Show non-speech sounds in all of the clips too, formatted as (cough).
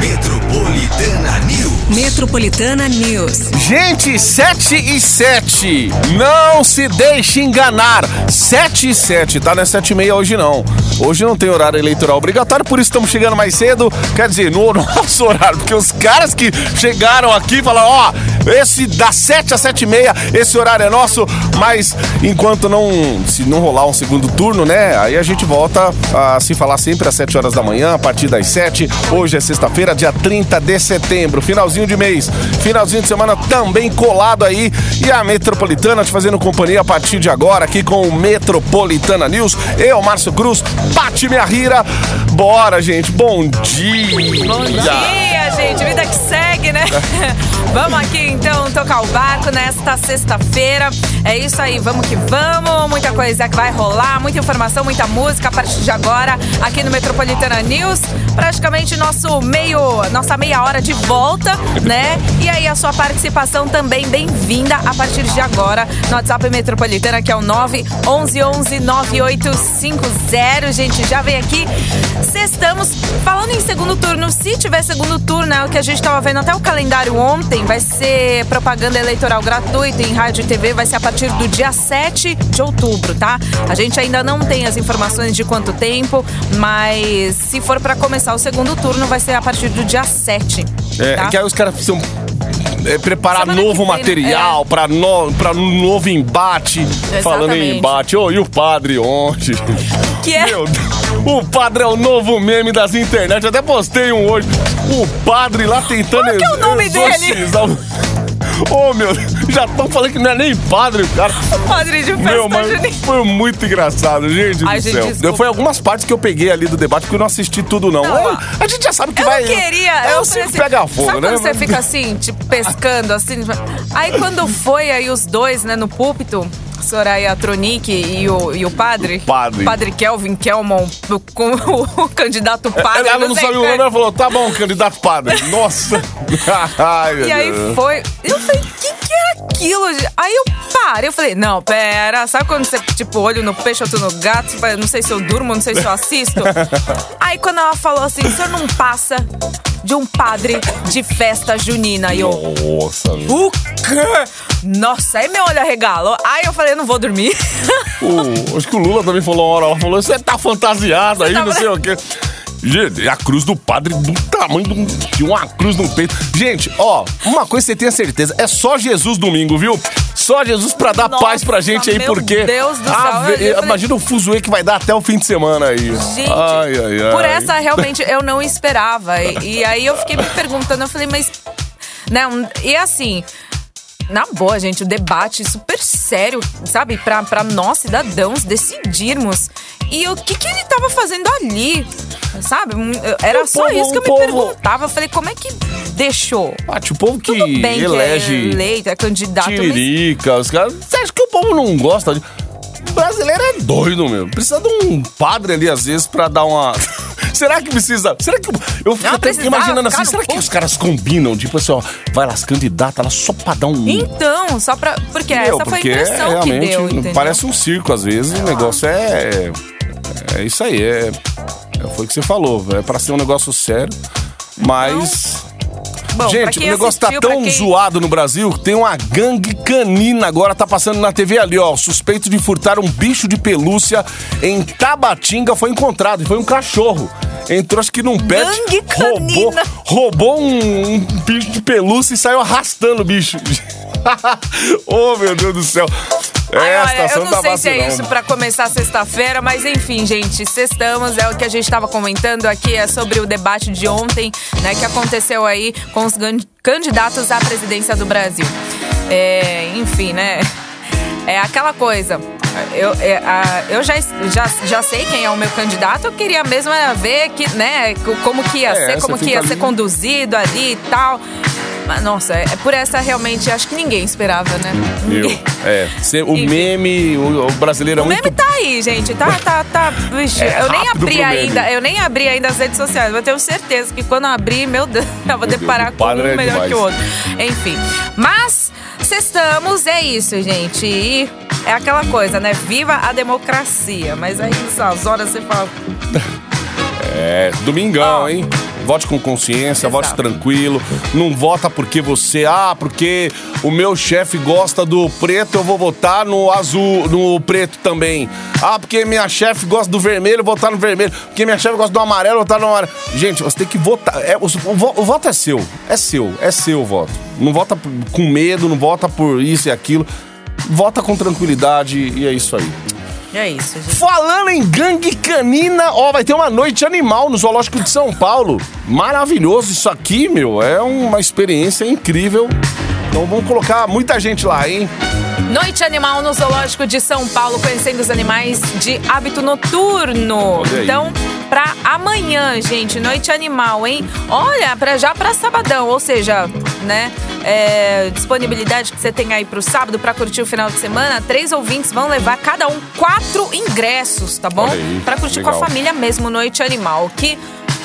Metropolitana News. Metropolitana News. Gente, 7 e 7. Não se deixe enganar. 7 e 7. Tá, não é 7 e meia hoje não. Hoje não tem horário eleitoral obrigatório, por isso estamos chegando mais cedo. Quer dizer, no (laughs) nosso horário, porque os caras que chegaram aqui falaram, ó, esse das 7 às 7 e meia, esse horário é nosso, mas enquanto não, se não rolar um segundo turno, né, aí a gente volta a se falar sempre às 7 horas da manhã, a partir das 7. Hoje é sexta-feira, dia 30 de setembro, finalzinho de mês, finalzinho de semana também colado aí. E a Metropolitana te fazendo companhia a partir de agora aqui com o Metropolitana News. Eu, Márcio Cruz, Pati Minha Rira. Bora, gente, bom dia! Bom dia, gente. Vida que segue, né? (laughs) vamos aqui então tocar o barco nesta sexta-feira. É isso aí, vamos que vamos. Muita coisa que vai rolar, muita informação, muita música a partir de agora aqui no Metropolitana News. Praticamente nosso meio, nossa meia hora de volta, né? E aí a sua participação também bem-vinda a partir de agora no WhatsApp Metropolitana, que é o 911 9850. Gente, já vem aqui. Sextamos falando em segundo turno. Se tiver segundo turno, é o que a gente estava vendo até o calendário ontem, vai ser propaganda eleitoral gratuita em rádio e TV, vai ser a partir do dia 7 de outubro, tá? A gente ainda não tem as informações de quanto tempo, mas se for para começar o segundo turno, vai ser a partir do dia 7. É, tá? que aí os caras precisam é, preparar Semana novo vem, material é. pra, no, pra um novo embate. Falando em embate, ô, e o padre ontem? Que é? Meu Deus, o padre é o novo meme das internet. Eu até postei um hoje. O padre lá tentando Qual que é o nome dele? Ô, meu, (laughs) já estão falando que não é nem padre, cara. Padre de festa Meu, mas junina. foi muito engraçado, gente Ai, do gente, céu. desculpa. Foi algumas partes que eu peguei ali do debate porque eu não assisti tudo, não. Não, É, ó, a gente já sabe que Eu vai. não queria. É eu o falei circo pega fogo, sabe né? quando você fica assim, tipo, pescando, assim? Aí quando foi aí os dois, né, no púlpito, Soraya Tronic e o, e o padre. Padre. Padre Kelvin Kelmon, o, com o, (laughs) candidato padre. Ela não sei sabia o nome, ela falou, tá bom, candidato padre. Nossa. (laughs) Ai, E aí Deus. foi. Eu o que, que era aquilo? Aí eu parei, eu falei, não, pera. Sabe quando você, tipo, olho no peixe, outro no gato? Não sei se eu durmo, não sei se eu assisto. (laughs) aí quando ela falou assim, o senhor não passa de um padre de festa junina. E eu, Nossa, o quê? Nossa, aí meu olho arregalou. Aí eu falei, eu não vou dormir. O- acho que o Lula também falou uma hora, ela falou, você tá fantasiado aí, tá não sei o quê. Gente, a cruz do padre do tamanho de, um- de uma cruz no peito. Gente, ó, uma coisa você tenha certeza, é só Jesus domingo, viu? Só Jesus pra dar Nossa, paz pra gente aí, meu porque... Deus do céu, Imagina o fuzuê que vai dar até o fim de semana aí. Gente, ai, ai, ai. por essa realmente eu não esperava. E, e aí eu fiquei me perguntando, eu falei, mas. Né, e assim. Na boa, gente, o debate super sério, sabe? Pra, pra nós, cidadãos, decidirmos. E o que, que ele tava fazendo ali? Sabe? Era O só povo- isso que eu me povo- perguntava. Eu falei, como é que deixou? Ah, tipo, o povo que Tudo bem elege... que é eleito, é candidato, mas Tiririca, os caras. Você acha que o povo não gosta de. O brasileiro é doido, meu. Precisa de um padre ali, às vezes, pra dar uma. Será que precisa? Será que. Eu fico até imaginando assim, será que os caras combinam? Tipo assim, ó, vai lá, as candidatas, lá só pra dar um. Então, só pra. Porque Meu, essa foi a porque impressão que realmente deu, entendeu? parece um circo, às vezes. O negócio é. É isso aí, é. é foi o que você falou. É pra ser um negócio sério. Mas. Bom, Gente, o negócio tá assistiu, pra tão quem- zoado no Brasil que tem uma gangue canina agora, tá passando na TV ali, ó. Suspeito de furtar um bicho de pelúcia em Tabatinga foi encontrado. E foi um cachorro. Entrou, acho que num pet. Gangue roubou, canina. roubou um, um bicho de pelúcia e saiu arrastando o bicho. (laughs) oh, meu Deus do céu. É, Ai, olha, eu não tá sei se é isso pra começar sexta-feira, mas enfim, gente, sextamos, é o que a gente tava comentando aqui, é sobre o debate de ontem, né, que aconteceu aí com os candidatos à presidência do Brasil. É, enfim, né, é aquela coisa. Eu, é, eu já, já, já sei quem é o meu candidato, eu queria mesmo era ver que, né, co- como que ia É, ser, como que ia ali- ser conduzido ali e tal. Mas, nossa, é, por essa realmente acho que ninguém esperava, né? Ninguém. é, cê- o meme, o, o brasileiro é O muito meme tá aí, gente. Tá, tá, tá. Vixe, É eu nem abri meme. ainda. Eu nem abri ainda as redes sociais. Eu tenho certeza que quando eu abrir, meu Deus, (laughs) eu vou deparar o com um é melhor demais. que o outro. Enfim. Mas, sextamos, é isso, gente. E é aquela coisa, né? Viva a democracia. Mas aí, essas horas você fala. (laughs) É, domingão, Ó. hein? Vote com consciência, Exato. vote tranquilo. Não vota porque você, ah, porque o meu chefe gosta do preto, eu vou votar no azul, no preto também. Ah, porque minha chefe gosta do vermelho, eu vou votar no vermelho. Porque minha chefe gosta do amarelo, eu vou votar no amarelo. Gente, você tem que votar. É, o, o o voto é seu. É seu. É seu o voto. Não vota com medo, não vota por isso e aquilo. Vota com tranquilidade e é isso aí. E é isso, gente. Falando em gangue canina, ó, vai ter uma noite animal no Zoológico de São Paulo. Maravilhoso isso aqui, meu. É uma experiência incrível. Então vamos colocar muita gente lá, hein? Noite Animal no Zoológico de São Paulo, conhecendo os animais de hábito noturno. Então, pra amanhã, gente, Noite Animal, hein? Olha, pra, já pra sabadão, ou seja, né? é, disponibilidade que você tem aí pro sábado pra curtir o final de semana, três ouvintes vão levar cada um quatro ingressos, tá bom? Pra curtir com legal. a família mesmo Noite Animal, que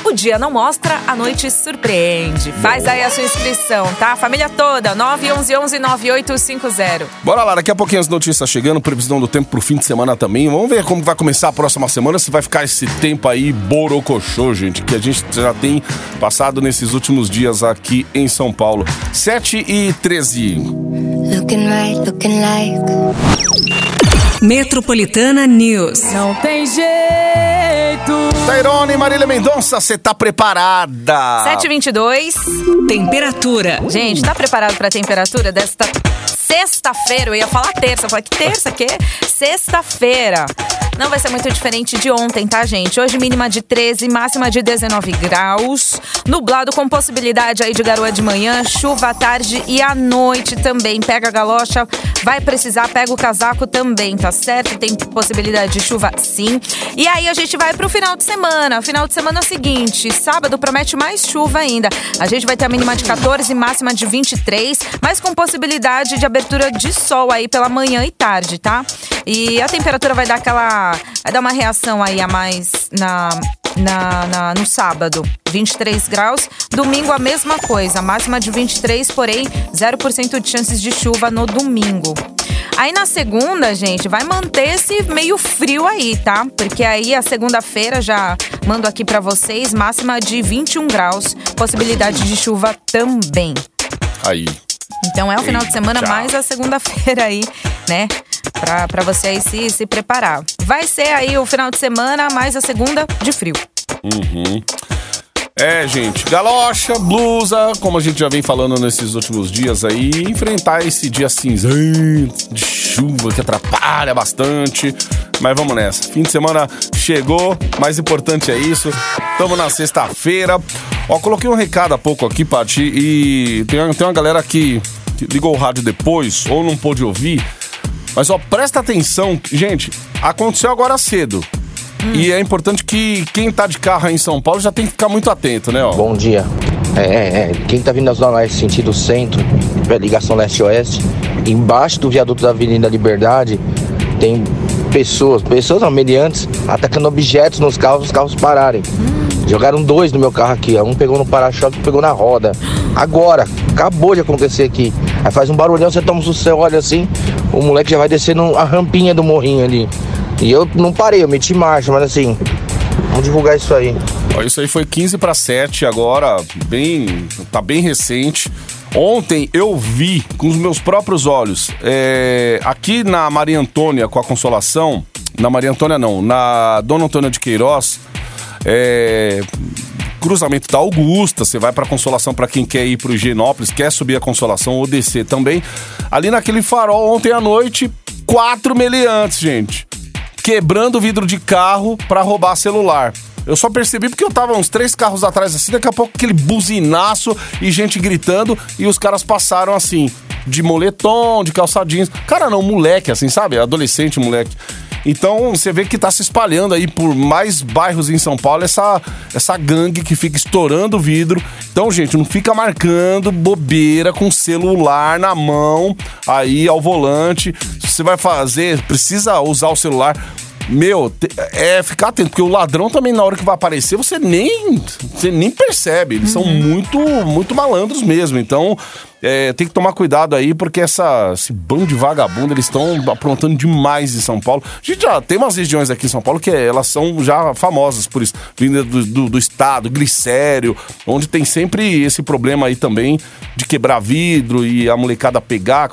o dia não mostra, a noite surpreende. Faz aí a sua inscrição, tá? Família toda, 911 9850. Bora lá, daqui a pouquinho as notícias chegando, previsão do tempo pro fim de semana também. Vamos ver como vai começar a próxima semana, se vai ficar esse tempo aí borocochô, gente, que a gente já tem passado nesses últimos dias aqui em São Paulo. 7 e 13. Looking right, looking like Metropolitana News. Não tem jeito. Tairone e Marília Mendonça, você tá preparada? 722. Temperatura. Gente, tá preparado pra temperatura desta sexta-feira? Eu ia falar terça, eu falei que terça, que? Sexta-feira. Não vai ser muito diferente de ontem, tá, gente? Hoje mínima de 13, máxima de 19 graus. Nublado com possibilidade aí de garoa de manhã, chuva à tarde e à noite também. Pega a galocha, vai precisar, pega o casaco também, tá certo? Tem possibilidade de chuva sim. E aí a gente vai pro final de semana. Final de semana é seguinte, sábado promete mais chuva ainda. A gente vai ter a mínima de 14, máxima de 23, mas com possibilidade de abertura de sol aí pela manhã e tarde, tá? E a temperatura vai dar aquela. Vai dar uma reação aí a mais na, na, na- no sábado. 23 graus. Domingo a mesma coisa. Máxima de 23, porém 0% de chances de chuva no domingo. Aí na segunda, gente, vai manter esse meio frio aí, tá? Porque aí a segunda-feira já mando aqui pra vocês, máxima de 21 graus, possibilidade de chuva também. Aí. Então é o final de semana mais a segunda-feira aí, né? Pra você aí se, se preparar. Vai ser aí o final de semana mais a segunda de frio. É, gente, galocha, blusa, como a gente já vem falando nesses últimos dias aí, enfrentar esse dia cinzento de chuva que atrapalha bastante. Mas vamos nessa. Fim de semana chegou, mais importante é isso. Tamo na sexta-feira. Ó, coloquei um recado há pouco aqui, Paty, e tem, tem uma galera que ligou o rádio depois ou não pôde ouvir. Mas ó, presta atenção, gente, aconteceu agora cedo. E é importante que quem tá de carro aí em São Paulo já tem que ficar muito atento, né? Ó. Bom dia. É, é, é. Quem tá vindo da Zona Leste sentido centro, pra ligação leste-oeste, embaixo do viaduto da Avenida Liberdade, tem pessoas, pessoas não, atacando objetos nos carros, os carros pararem. Jogaram dois no meu carro aqui, ó. um pegou no para-choque, pegou na roda. Agora, acabou de acontecer aqui. Aí faz um barulhão, você toma um você olha assim, o moleque já vai descendo a rampinha do morrinho ali. E eu não parei, eu meti marcha, mas assim, vamos divulgar isso aí. Isso aí foi 15 para 7 agora, bem, tá bem recente. Ontem eu vi com os meus próprios olhos, é, aqui na Maria Antônia com a Consolação, na Maria Antônia não, na Dona Antônia de Queiroz, é, cruzamento da Augusta, você vai pra Consolação para quem quer ir pro Higienópolis, quer subir a Consolação ou descer também. Ali naquele farol ontem à noite, quatro meliantes, gente quebrando o vidro de carro pra roubar celular. Eu só percebi porque eu tava uns três carros atrás assim, daqui a pouco aquele buzinaço e gente gritando e os caras passaram assim, de moletom, de calça jeans. Cara, não, moleque, assim, sabe? Adolescente, moleque. Então você vê que tá se espalhando aí por mais bairros em São Paulo essa, essa gangue que fica estourando o vidro. Então, gente, não fica marcando bobeira com celular na mão aí ao volante. Se você vai fazer, precisa usar o celular. Meu, é ficar atento, porque o ladrão também, na hora que vai aparecer, você nem, você nem percebe. Eles são muito, muito malandros mesmo. Então, é, tem que tomar cuidado aí, porque essa, esse bando de vagabundo, eles estão aprontando demais em São Paulo. A gente já tem umas regiões aqui em São Paulo que é, elas são já famosas por isso. Vinda do, do, do estado, Glicério, onde tem sempre esse problema aí também de quebrar vidro e a molecada pegar.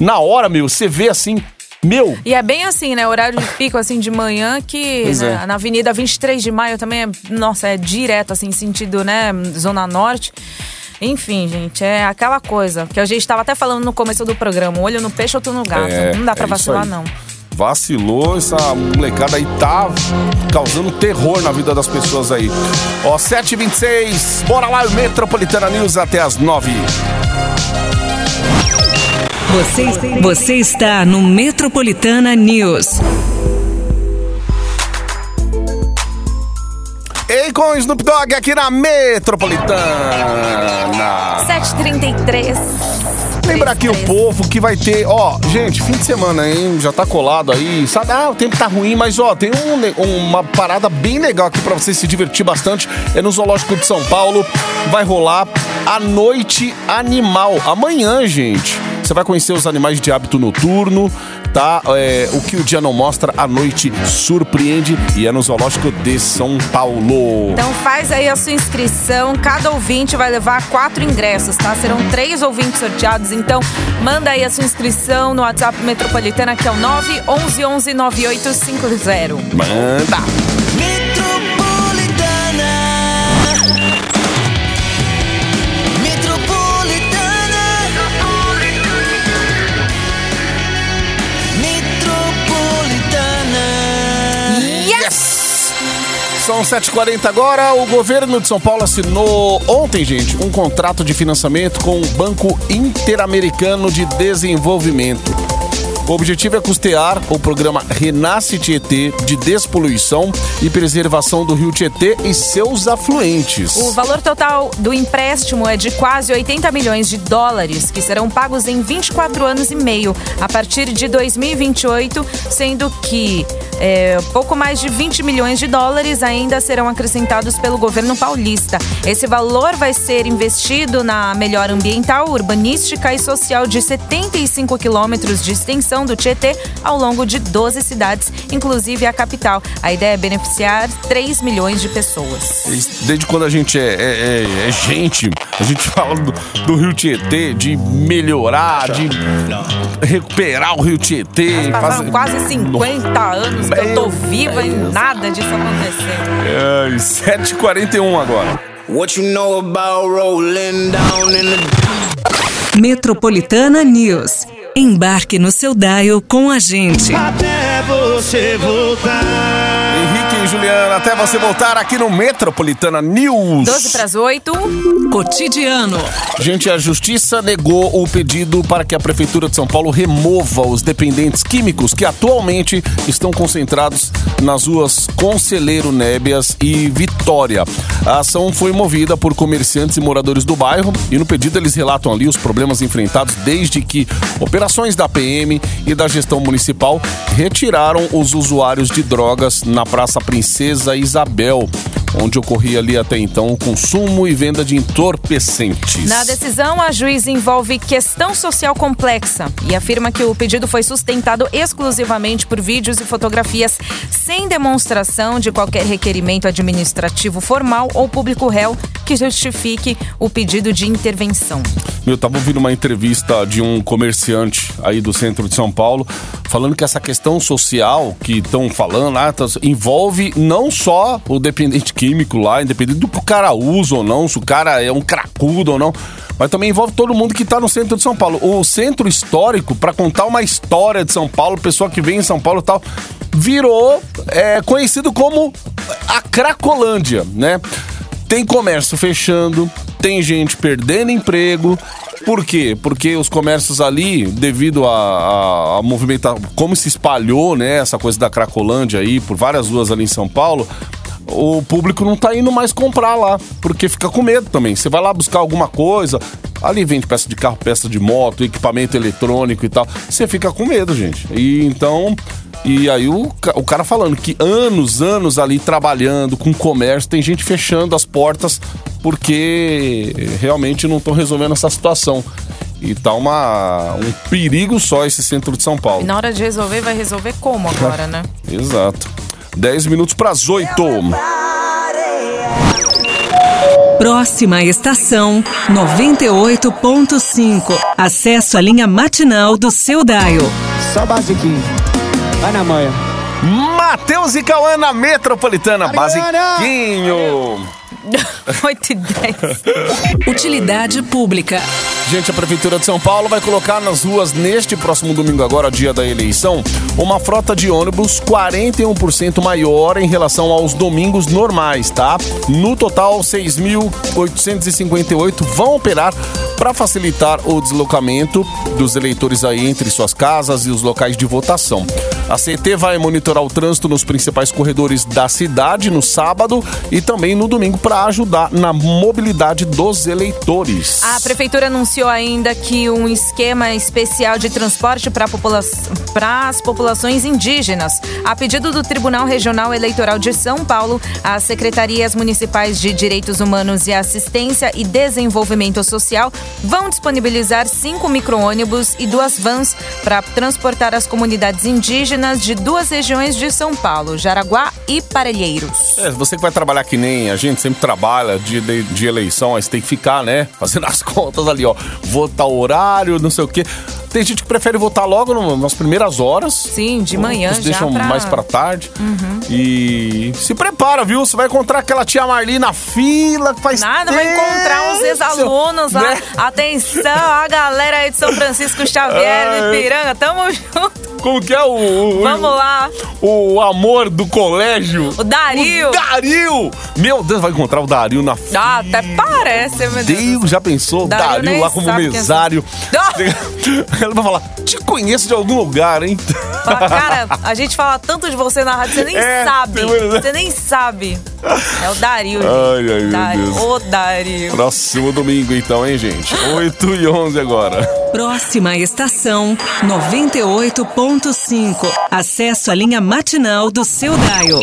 Na hora, meu, você vê assim, meu, E é bem assim, né? Horário de pico, assim, de manhã, que né, é. na Avenida 23 de Maio também é, nossa, é direto, assim, sentido, né? Zona Norte. Enfim, gente, é aquela coisa que a gente estava até falando no começo do programa: olho no peixe, outro no gato. É, não dá pra é vacilar, não. Vacilou, essa molecada aí tá causando terror na vida das pessoas aí. Ó, 7h26, bora lá, o Metropolitana News até as 9 Você, você está no Metropolitana News. Ei, com o Snoop Dogg aqui na Metropolitana. 7h33. Lembra aqui o povo que vai ter, ó, gente, fim de semana, hein? Já tá colado aí, sabe? Ah, o tempo tá ruim, mas ó, tem um uma parada bem legal aqui pra você se divertir bastante. É no Zoológico de São Paulo. Vai rolar a Noite Animal. Amanhã, gente. Você vai conhecer os animais de hábito noturno, tá? É, o que o dia não mostra, a noite surpreende. E é no Zoológico de São Paulo. Então faz aí a sua inscrição. Cada ouvinte vai levar quatro ingressos, tá? Serão três ouvintes sorteados. Então manda aí a sua inscrição no WhatsApp Metropolitana, que é o 911 9850. Manda! Metropolitana São 7h40 agora. O governo de São Paulo assinou ontem, gente, um contrato de financiamento com o Banco Interamericano de Desenvolvimento. O objetivo é custear o programa Renasce Tietê de despoluição e preservação do rio Tietê e seus afluentes. O valor total do empréstimo é de quase 80 milhões de dólares, que serão pagos em 24 anos e meio, a partir de 2028, sendo que é, pouco mais de 20 milhões de dólares ainda serão acrescentados pelo governo paulista. Esse valor vai ser investido na melhora ambiental, urbanística e social de 75 quilômetros de extensão do Tietê ao longo de 12 cidades, inclusive a capital. A ideia é beneficiar 3 milhões de pessoas. Desde quando a gente é, é- é- é gente, a gente (laughs) fala do, do Rio Tietê, de melhorar, de recuperar o Rio Tietê. Passaram fazer- quase 50 anos que eu tô viva e nada disso acontecendo. Ai, 7h41 agora. What you know about rolling down in the Metropolitana News. Embarque no seu dial com a gente. Até você voltar. Juliana, até você voltar aqui no Metropolitana News. 12 para as 8. Cotidiano. Gente, a justiça negou o pedido para que a Prefeitura de São Paulo remova os dependentes químicos que atualmente estão concentrados nas ruas Conselheiro Nébias e Vitória. A ação foi movida por comerciantes e moradores do bairro e no pedido eles relatam ali os problemas enfrentados desde que operações da PM e da gestão municipal retiraram os usuários de drogas na Praça Princesa Isabel, onde ocorria ali até então o consumo e venda de entorpecentes. Na decisão, a juiz envolve questão social complexa e afirma que o pedido foi sustentado exclusivamente por vídeos e fotografias sem demonstração de qualquer requerimento administrativo formal ou público réu que justifique o pedido de intervenção. Eu tava ouvindo uma entrevista de um comerciante aí do centro de São Paulo, falando que essa questão social que estão falando lá tá- envolve não só o dependente químico lá, independente do que o cara usa ou não, se o cara é um cracudo ou não, mas também envolve todo mundo que tá no centro de São Paulo. O centro histórico, para contar uma história de São Paulo, pessoa que vem em São Paulo e tal, virou é, conhecido como a Cracolândia, né? Tem comércio fechando, tem gente perdendo emprego. Por quê? Porque os comércios ali, devido a, a, a movimentar, como se espalhou, né, essa coisa da Cracolândia aí, por várias ruas ali em São Paulo, o público não tá indo mais comprar lá, porque fica com medo também. Você vai lá buscar alguma coisa, ali vende peça de carro, peça de moto, equipamento eletrônico e tal. Você fica com medo, gente. E então E aí o, o cara falando que anos, anos ali trabalhando com comércio, tem gente fechando as portas porque realmente não estão resolvendo essa situação. E tá uma, um perigo só esse centro de São E Paulo. na hora de resolver, vai resolver como agora, né? Exato. 10 minutos para as 8. Próxima estação 98.5. Acesso à linha matinal do seu Daio. Só basiquinho. Vai na manhã. Matheus e Cauã na Metropolitana. Basiquinho. (laughs) 8 e 10. Utilidade pública. Gente, a Prefeitura de São Paulo vai colocar nas ruas neste próximo domingo, agora, dia da eleição, uma frota de ônibus 41% maior em relação aos domingos normais, tá? No total, 6.858 vão operar para facilitar o deslocamento dos eleitores aí entre suas casas e os locais de votação. A CT vai monitorar o trânsito nos principais corredores da cidade no sábado e também no domingo para ajudar na mobilidade dos eleitores. A prefeitura anunciou ainda que um esquema especial de transporte para popula as populações indígenas. A pedido do Tribunal Regional Eleitoral de São Paulo, as secretarias municipais de Direitos Humanos e Assistência e Desenvolvimento Social vão disponibilizar cinco micro-ônibus e duas vans para transportar as comunidades indígenas de duas regiões de São Paulo, Jaraguá e Parelheiros. É, você que vai trabalhar que nem a gente sempre trabalha de, de, de eleição, aí você tem que ficar, né? Fazendo (laughs) as contas ali, ó. Votar horário, não sei o quê. Tem gente que prefere votar logo no- nas primeiras horas. Sim, de manhã já deixam pra- mais pra tarde. E se prepara, viu? Você vai encontrar aquela tia Marli na fila que faz Nada, vai encontrar os tempo, ex-alunos lá. né? Atenção, a galera aí de São Francisco Xavier, (laughs) do Ipiranga, tamo junto. Como que é o, o, Vamos lá. o amor do colégio? O Dario. O Dario! Meu Deus, vai encontrar o Dario na fila. Ah, até parece, meu Deus. Deus, já pensou? Dario Dario, lá como é mesário. (laughs) Ela vai falar, te conheço de algum lugar, hein? Fala, Cara, a gente fala tanto de você na rádio, você nem (laughs) É, sabe. Você nem sabe. É o Dario, gente. Ai, ai, meu Dario. Deus. Ô, Dario. Próximo domingo, então, hein, gente? 8 e 11 agora. Próxima estação 98.5. Acesso à linha matinal do seu Daio.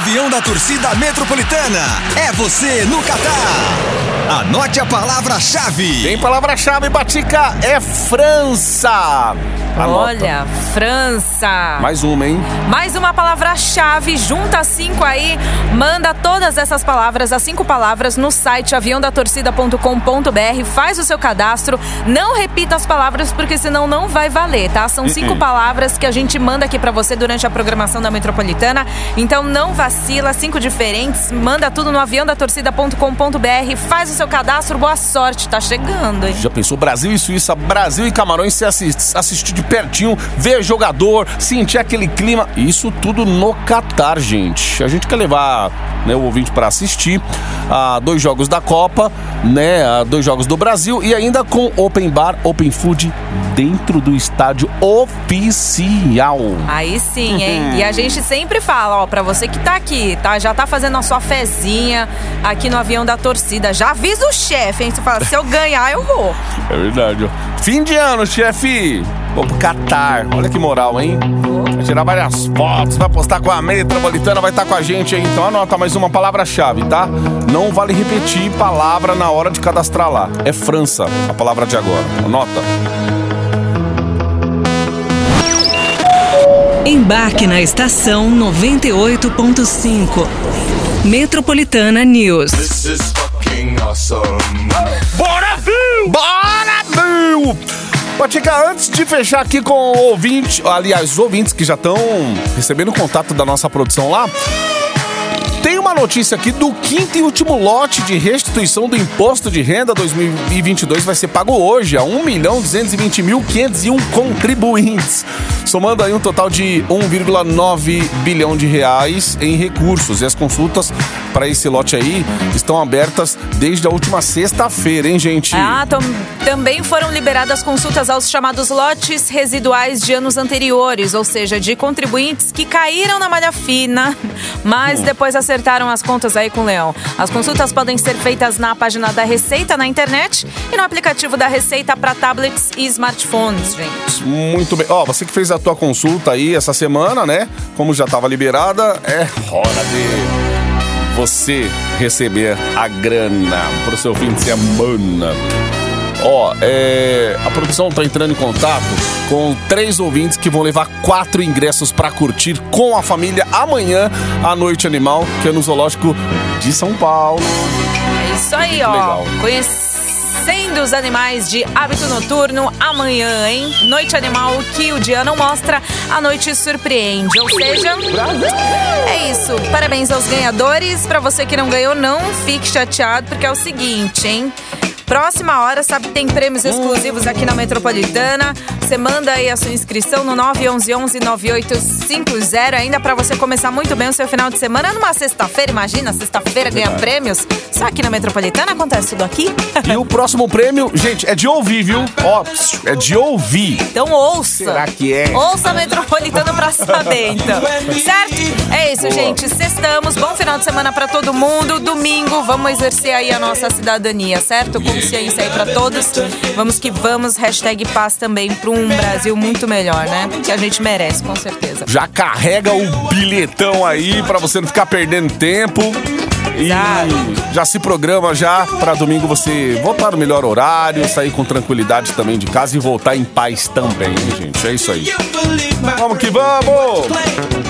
Avião da torcida metropolitana. É você no Catar. Anote a palavra-chave. Tem palavra-chave, Batica, é França. Anota. Olha, França. Mais uma, hein? Mais uma palavra-chave, junta cinco aí, manda todas essas palavras, as cinco palavras, no site aviãodatorcida.com.br, faz o seu cadastro, não repita as palavras porque senão não vai valer, tá? São cinco Uh-uh. palavras que a gente manda aqui pra você durante a programação da Metropolitana, então não vacila, cinco diferentes, manda tudo no aviãodatorcida.com.br, faz o seu cadastro, boa sorte, tá chegando, hein? Já pensou Brasil e Suíça, Brasil e Camarões, você assist, assistir de pertinho, ver jogador, sentir aquele clima. Isso tudo no Catar, gente. A gente quer levar né, o ouvinte para assistir a dois jogos da Copa, né, a dois jogos do Brasil e ainda com Open Bar, Open Food dentro do estádio oficial. Aí sim, hein? E a gente sempre fala, ó, pra você que tá aqui, tá? Já tá fazendo a sua fezinha aqui no avião da torcida. Já avisa o chefe, hein? Você fala, se eu ganhar, eu vou. É verdade, ó. Fim de ano, chefe! Vou pro Catar. Olha que moral, hein? Vai tirar várias fotos, vai postar com a metropolitana, vai estar com a gente aí. Então anota mais uma palavra-chave, tá? Não vale repetir palavra na hora de cadastrar lá. É França, a palavra de agora. Anota. Embarque na estação 98.5. Metropolitana News. Bora, Bill! Patica, antes de fechar aqui com o ouvinte, aliás, os ouvintes que já estão recebendo contato da nossa produção lá, notícia aqui do quinto e último lote de restituição do Imposto de Renda 2022 vai ser pago hoje a 1 milhão 220 mil 501 contribuintes, somando aí um total de 1,9 bilhão de reais em recursos. E as consultas para esse lote aí estão abertas desde a última sexta-feira, hein, gente? Ah, tam- também foram liberadas consultas aos chamados lotes residuais de anos anteriores, ou seja, de contribuintes que caíram na malha fina, mas depois acertaram as contas aí com o Leão. As consultas podem ser feitas na página da Receita na internet e no aplicativo da Receita para tablets e smartphones, gente. Muito bem. Ó, você que fez a tua consulta aí essa semana, né? Como já estava liberada, é hora de você receber a grana pro seu fim de semana. Ó, é, a produção tá entrando em contato com três ouvintes que vão levar quatro ingressos para curtir com a família amanhã a Noite Animal, que é no Zoológico de São Paulo. É isso aí, ó. legal. Conhecendo os animais de hábito noturno amanhã, hein? Noite Animal que o dia não mostra, a noite surpreende. Ou seja, é isso. Parabéns aos ganhadores. Pra você que não ganhou, não fique chateado, porque é o seguinte, hein? Próxima hora, sabe que tem prêmios exclusivos aqui na Metropolitana. Você manda aí a sua inscrição no 911-9850, ainda pra você começar muito bem o seu final de semana numa sexta-feira. Imagina, sexta-feira ganhar prêmios. Só aqui na Metropolitana acontece tudo aqui. E o próximo prêmio, gente, é de ouvir, viu? Ó, é de ouvir. Então ouça. Será que é? Ouça a Metropolitana pra saber, então. Certo? É isso, gente. Sextamos. Bom final de semana pra todo mundo. Domingo, vamos exercer aí a nossa cidadania, certo? Consciência aí pra todos. Vamos que vamos. Hashtag paz também pra um Brasil muito melhor, né? Que a gente merece, com certeza. Já carrega o bilhetão aí pra você não ficar perdendo tempo. E já se programa já pra domingo você voltar no melhor horário, sair com tranquilidade também de casa e voltar em paz também, gente. É isso aí. Vamos que vamos!